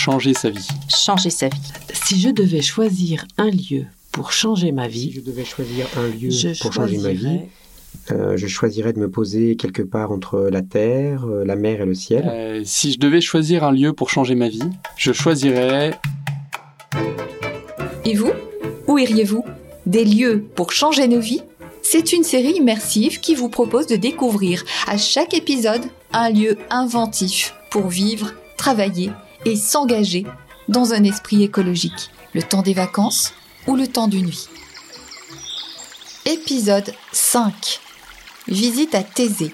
changer sa vie. Changer sa vie. Si je devais choisir un lieu pour changer ma vie, Si je devais choisir un lieu pour changer ma vie, choisirais- euh, je choisirais de me poser quelque part entre la terre, euh, la mer et le ciel. Euh, si je devais choisir un lieu pour changer ma vie, je choisirais Et vous? Où iriez-vous? Des lieux pour changer nos vies? C'est une série immersive qui vous propose de découvrir à chaque épisode un lieu inventif pour vivre, travailler et s'engager dans un esprit écologique. Le temps des vacances ou le temps d'une vie. Épisode 5. Visite à Thésée,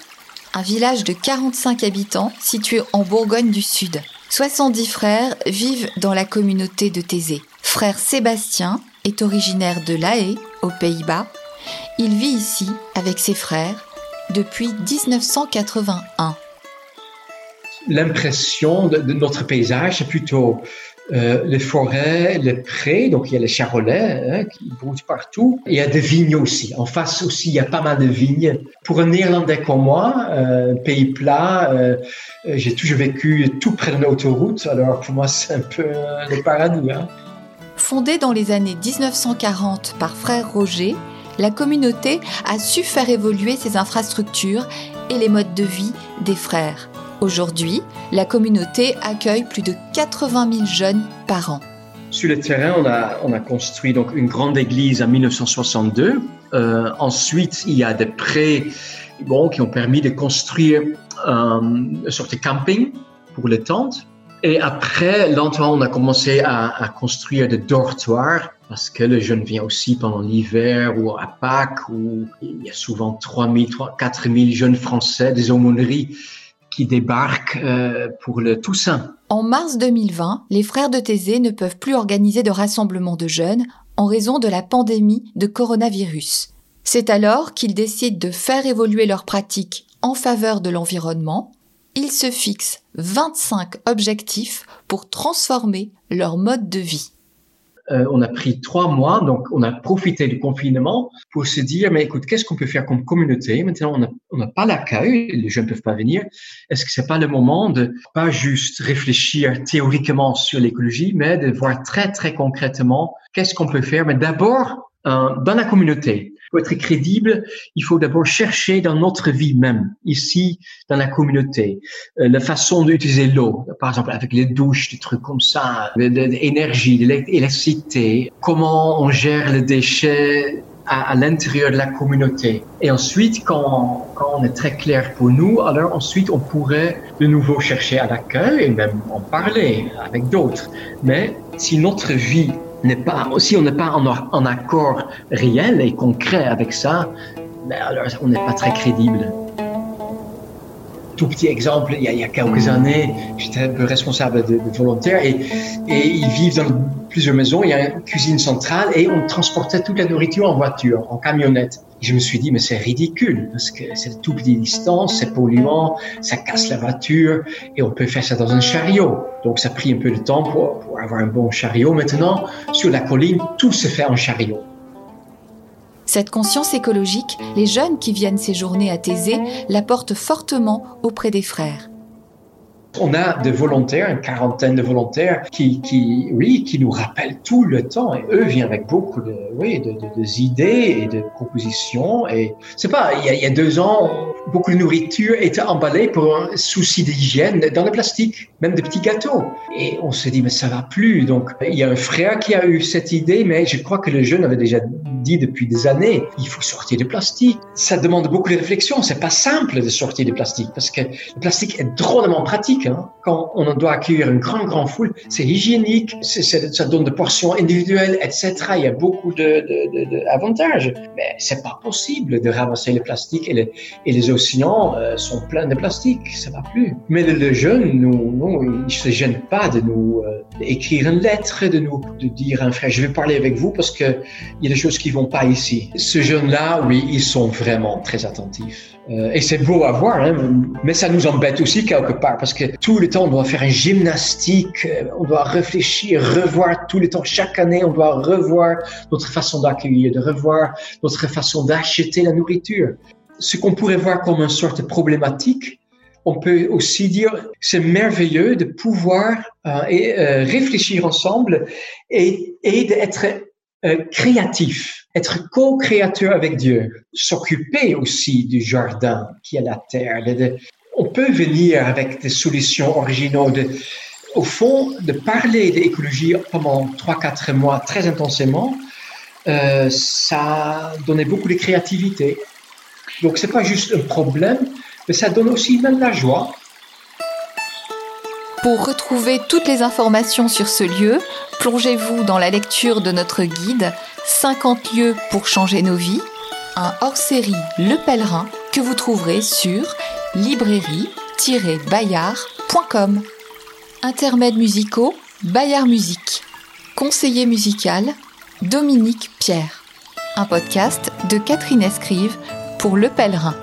un village de 45 habitants situé en Bourgogne du Sud. 70 frères vivent dans la communauté de Thésée. Frère Sébastien est originaire de La Haye, aux Pays-Bas. Il vit ici avec ses frères depuis 1981. L'impression de, notre paysage, c'est plutôt euh, les forêts, les prés, donc il y a les charolais hein, qui broutent partout. Il y a des vignes aussi. En face aussi, il y a pas mal de vignes. Pour un Néerlandais comme moi, euh, pays plat, euh, j'ai toujours vécu tout près de l'autoroute. Alors pour moi, c'est un peu le paradis. Hein. Fondée dans les années 1940 par frère Roger, la communauté a su faire évoluer ses infrastructures et les modes de vie des frères. Aujourd'hui, la communauté accueille plus de 80 000 jeunes par an. Sur le terrain, on a, on a construit donc une grande église en 1962. Euh, ensuite, il y a des bon, qui ont permis de construire euh, une sorte de camping pour les tentes. Et après, lentement, on a commencé à, à construire des dortoirs parce que les jeunes viennent aussi pendant l'hiver ou à Pâques où il y a souvent 3 000, 4 000 jeunes Français des aumôneries qui débarquent euh, pour le Toussaint. En mars 2020, les frères de Thésée ne peuvent plus organiser de rassemblements de jeunes en raison de la pandémie de coronavirus. C'est alors qu'ils décident de faire évoluer leurs pratiques en faveur de l'environnement. Ils se fixent 25 objectifs pour transformer leur mode de vie. Euh, on a pris trois mois, donc on a profité du confinement pour se dire, mais écoute, qu'est-ce qu'on peut faire comme communauté? Maintenant, on n'a pas l'accueil, les jeunes ne peuvent pas venir. Est-ce que c'est pas le moment de pas juste réfléchir théoriquement sur l'écologie, mais de voir très très concrètement qu'est-ce qu'on peut faire, mais d'abord euh, dans la communauté. Pour être crédible, il faut d'abord chercher dans notre vie même, ici, dans la communauté, euh, la façon d'utiliser l'eau, par exemple avec les douches, des trucs comme ça, de l'électricité, comment on gère les déchets à, à l'intérieur de la communauté. Et ensuite, quand, quand on est très clair pour nous, alors ensuite on pourrait de nouveau chercher à l'accueil et même en parler avec d'autres. Mais si notre vie n'est pas, si on n'est pas en, en accord réel et concret avec ça, ben alors on n'est pas très crédible. Tout petit exemple, il y a, il y a quelques années, j'étais un peu responsable de, de volontaires et, et ils vivent dans plusieurs maisons, il y a une cuisine centrale et on transportait toute la nourriture en voiture, en camionnette. Je me suis dit, mais c'est ridicule parce que c'est tout petite distance, c'est polluant, ça casse la voiture et on peut faire ça dans un chariot. Donc ça a pris un peu de temps pour, avoir un bon chariot. Maintenant, sur la colline, tout se fait en chariot. Cette conscience écologique, les jeunes qui viennent séjourner à Thésée la portent fortement auprès des frères. On a des volontaires, une quarantaine de volontaires qui, oui, qui nous rappellent tout le temps. Et eux viennent avec beaucoup de, oui, de, idées et de propositions. Et c'est pas, il y, a, deux ans, beaucoup de nourriture était emballée pour un souci d'hygiène dans le plastique, même de petits gâteaux. Et on se dit, mais ça va plus. Donc, il y a un frère qui a eu cette idée, mais je crois que le jeune avait déjà depuis des années, il faut sortir du plastique. Ça demande beaucoup de réflexion. C'est pas simple de sortir du plastique parce que le plastique est drôlement pratique. Hein. Quand on doit accueillir une grande, grande foule, c'est hygiénique, ça donne des portions individuelles, etc. Il y a beaucoup de, de, de, de. Mais c'est pas possible de ramasser le plastique et, le, et les océans euh, sont pleins de plastique. Ça va plus. Mais le, le jeune, nous, nous, il se gêne pas de nous euh, écrire une lettre, de nous de dire un frère, je vais parler avec vous parce que il y a des choses qui vont pas ici. Ce jeune-là, oui, ils sont vraiment très attentifs. Euh, et c'est beau à voir, hein, mais ça nous embête aussi quelque part parce que tout le temps on doit faire une gymnastique, euh, on doit réfléchir, revoir tout le temps. Chaque année, on doit revoir notre façon d'accueillir, de revoir notre façon d'acheter la nourriture. Ce qu'on pourrait voir comme une sorte de problématique, on peut aussi dire c'est merveilleux de pouvoir euh, et, réfléchir ensemble et, et d'être euh, créatif, être co-créateur avec Dieu, s'occuper aussi du jardin qui est la terre. on peut venir avec des solutions originaux. De, au fond, de parler d'écologie pendant trois, quatre mois très intensément, euh, ça donnait beaucoup de créativité. Donc, c'est pas juste un problème, mais ça donne aussi même la joie. Pour retrouver toutes les informations sur ce lieu, plongez-vous dans la lecture de notre guide 50 lieux pour changer nos vies, un hors-série Le Pèlerin que vous trouverez sur librairie-bayard.com. Intermèdes musicaux, Bayard Musique. Conseiller musical, Dominique Pierre. Un podcast de Catherine Escrive pour Le Pèlerin.